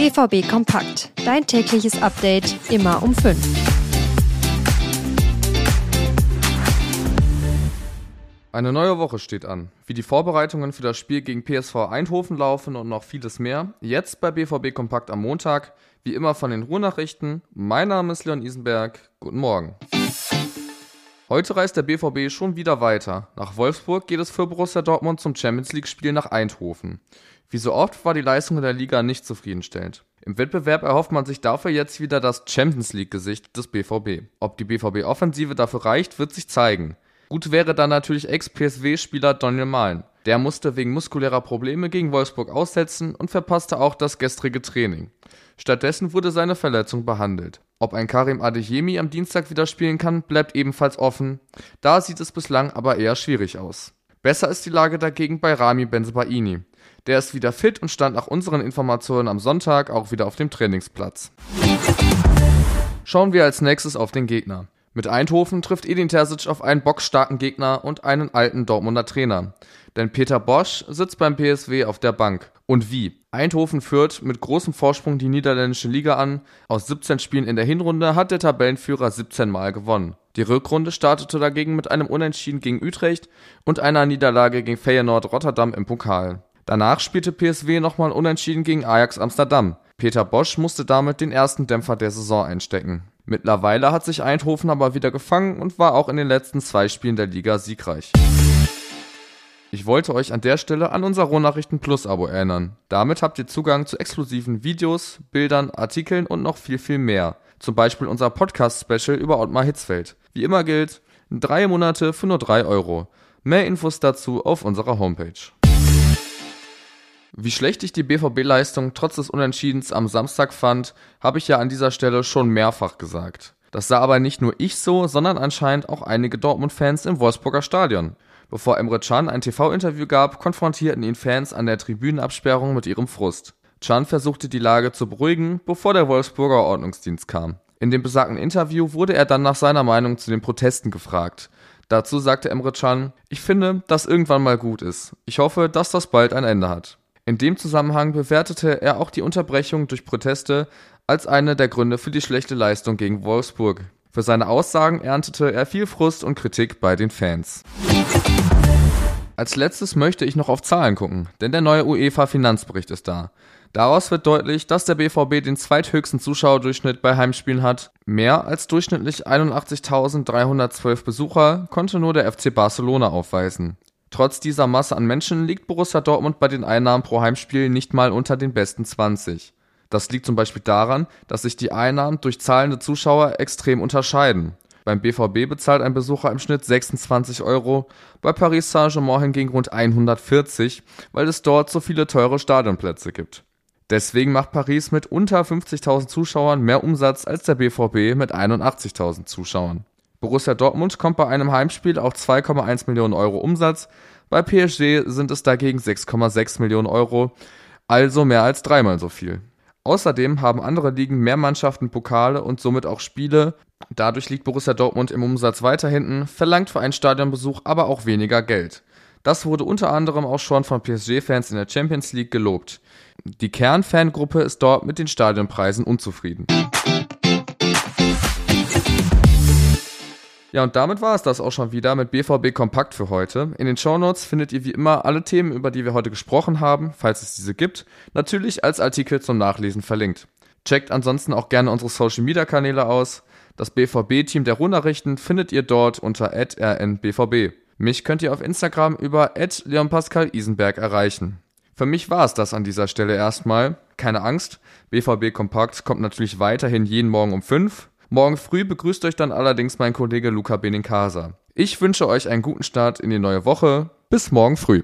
BVB Kompakt. Dein tägliches Update immer um 5. Eine neue Woche steht an. Wie die Vorbereitungen für das Spiel gegen PSV Eindhoven laufen und noch vieles mehr. Jetzt bei BVB Kompakt am Montag. Wie immer von den Ruhrnachrichten. Mein Name ist Leon Isenberg. Guten Morgen. Heute reist der BVB schon wieder weiter. Nach Wolfsburg geht es für Borussia Dortmund zum Champions League-Spiel nach Eindhoven. Wie so oft war die Leistung in der Liga nicht zufriedenstellend. Im Wettbewerb erhofft man sich dafür jetzt wieder das Champions League-Gesicht des BVB. Ob die BVB-Offensive dafür reicht, wird sich zeigen. Gut wäre dann natürlich Ex-PSW-Spieler Daniel Mahlen. Der musste wegen muskulärer Probleme gegen Wolfsburg aussetzen und verpasste auch das gestrige Training. Stattdessen wurde seine Verletzung behandelt. Ob ein Karim Adeyemi am Dienstag wieder spielen kann, bleibt ebenfalls offen. Da sieht es bislang aber eher schwierig aus. Besser ist die Lage dagegen bei Rami Benzebaini. Der ist wieder fit und stand nach unseren Informationen am Sonntag auch wieder auf dem Trainingsplatz. Schauen wir als nächstes auf den Gegner. Mit Eindhoven trifft Edin Terzic auf einen boxstarken Gegner und einen alten Dortmunder Trainer. Denn Peter Bosch sitzt beim PSW auf der Bank. Und wie? Eindhoven führt mit großem Vorsprung die niederländische Liga an. Aus 17 Spielen in der Hinrunde hat der Tabellenführer 17 Mal gewonnen. Die Rückrunde startete dagegen mit einem Unentschieden gegen Utrecht und einer Niederlage gegen Feyenoord Rotterdam im Pokal. Danach spielte PSW nochmal unentschieden gegen Ajax Amsterdam. Peter Bosch musste damit den ersten Dämpfer der Saison einstecken. Mittlerweile hat sich Eindhoven aber wieder gefangen und war auch in den letzten zwei Spielen der Liga siegreich. Ich wollte euch an der Stelle an unser Rohnachrichten Plus Abo erinnern. Damit habt ihr Zugang zu exklusiven Videos, Bildern, Artikeln und noch viel, viel mehr. Zum Beispiel unser Podcast-Special über Ottmar Hitzfeld. Wie immer gilt, drei Monate für nur drei Euro. Mehr Infos dazu auf unserer Homepage. Wie schlecht ich die BVB-Leistung trotz des Unentschiedens am Samstag fand, habe ich ja an dieser Stelle schon mehrfach gesagt. Das sah aber nicht nur ich so, sondern anscheinend auch einige Dortmund-Fans im Wolfsburger Stadion. Bevor Emre Can ein TV-Interview gab, konfrontierten ihn Fans an der Tribünenabsperrung mit ihrem Frust. Can versuchte die Lage zu beruhigen, bevor der Wolfsburger Ordnungsdienst kam. In dem besagten Interview wurde er dann nach seiner Meinung zu den Protesten gefragt. Dazu sagte Emre Can, ich finde, dass irgendwann mal gut ist. Ich hoffe, dass das bald ein Ende hat. In dem Zusammenhang bewertete er auch die Unterbrechung durch Proteste als eine der Gründe für die schlechte Leistung gegen Wolfsburg. Für seine Aussagen erntete er viel Frust und Kritik bei den Fans. Als letztes möchte ich noch auf Zahlen gucken, denn der neue UEFA-Finanzbericht ist da. Daraus wird deutlich, dass der BVB den zweithöchsten Zuschauerdurchschnitt bei Heimspielen hat. Mehr als durchschnittlich 81.312 Besucher konnte nur der FC Barcelona aufweisen. Trotz dieser Masse an Menschen liegt Borussia Dortmund bei den Einnahmen pro Heimspiel nicht mal unter den besten 20. Das liegt zum Beispiel daran, dass sich die Einnahmen durch zahlende Zuschauer extrem unterscheiden. Beim BVB bezahlt ein Besucher im Schnitt 26 Euro, bei Paris Saint-Germain hingegen rund 140, weil es dort so viele teure Stadionplätze gibt. Deswegen macht Paris mit unter 50.000 Zuschauern mehr Umsatz als der BVB mit 81.000 Zuschauern. Borussia Dortmund kommt bei einem Heimspiel auf 2,1 Millionen Euro Umsatz, bei PSG sind es dagegen 6,6 Millionen Euro, also mehr als dreimal so viel. Außerdem haben andere Ligen mehr Mannschaften Pokale und somit auch Spiele. Dadurch liegt Borussia Dortmund im Umsatz weiter hinten, verlangt für einen Stadionbesuch aber auch weniger Geld. Das wurde unter anderem auch schon von PSG-Fans in der Champions League gelobt. Die Kernfangruppe ist dort mit den Stadionpreisen unzufrieden. Ja, und damit war es das auch schon wieder mit BVB Kompakt für heute. In den Shownotes findet ihr wie immer alle Themen, über die wir heute gesprochen haben, falls es diese gibt, natürlich als Artikel zum Nachlesen verlinkt. Checkt ansonsten auch gerne unsere Social Media Kanäle aus. Das BVB-Team der Ruhrnachrichten findet ihr dort unter rnbvb. Mich könnt ihr auf Instagram über leonpascal-isenberg erreichen. Für mich war es das an dieser Stelle erstmal. Keine Angst, BVB Kompakt kommt natürlich weiterhin jeden Morgen um 5 Morgen früh begrüßt euch dann allerdings mein Kollege Luca Benincasa. Ich wünsche euch einen guten Start in die neue Woche. Bis morgen früh.